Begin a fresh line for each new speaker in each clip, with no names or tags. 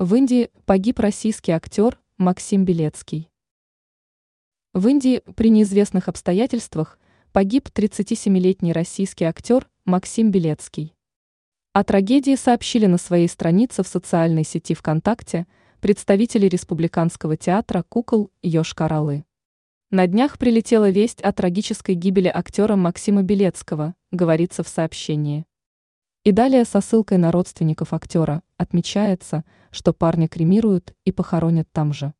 В Индии погиб российский актер Максим Белецкий. В Индии при неизвестных обстоятельствах погиб 37-летний российский актер Максим Белецкий. О трагедии сообщили на своей странице в социальной сети ВКонтакте представители Республиканского театра кукол Йошкар-Олы. На днях прилетела весть о трагической гибели актера Максима Белецкого, говорится в сообщении. И далее со ссылкой на родственников актера отмечается, что парня кремируют и похоронят там же.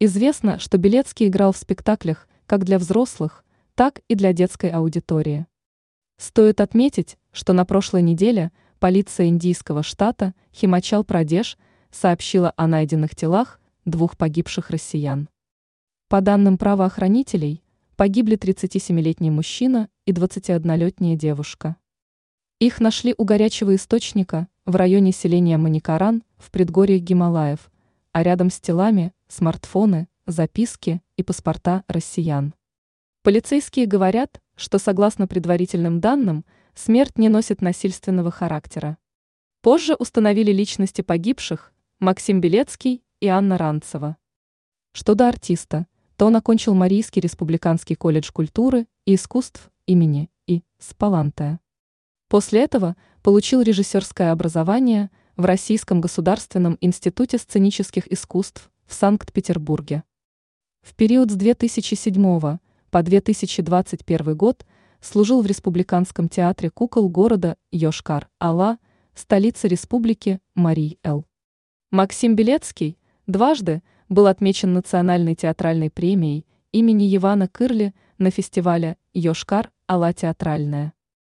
Известно, что Белецкий играл в спектаклях как для взрослых, так и для детской аудитории. Стоит отметить, что на прошлой неделе полиция индийского штата Химачал-Прадеш сообщила о найденных телах двух погибших россиян. По данным правоохранителей, погибли 37-летний мужчина и 21-летняя девушка. Их нашли у горячего источника в районе селения Маникаран в предгорьях Гималаев, а рядом с телами – смартфоны, записки и паспорта россиян. Полицейские говорят, что согласно предварительным данным, смерть не носит насильственного характера. Позже установили личности погибших Максим Белецкий и Анна Ранцева. Что до артиста, то он окончил Марийский республиканский колледж культуры и искусств имени И. Спалантая. После этого получил режиссерское образование в Российском государственном институте сценических искусств в Санкт-Петербурге. В период с 2007 по 2021 год служил в Республиканском театре кукол города Йошкар-Ала, столице республики Марий-Эл. Максим Белецкий дважды был отмечен Национальной театральной премией имени Ивана Кырли на фестивале Йошкар-Ала театральная.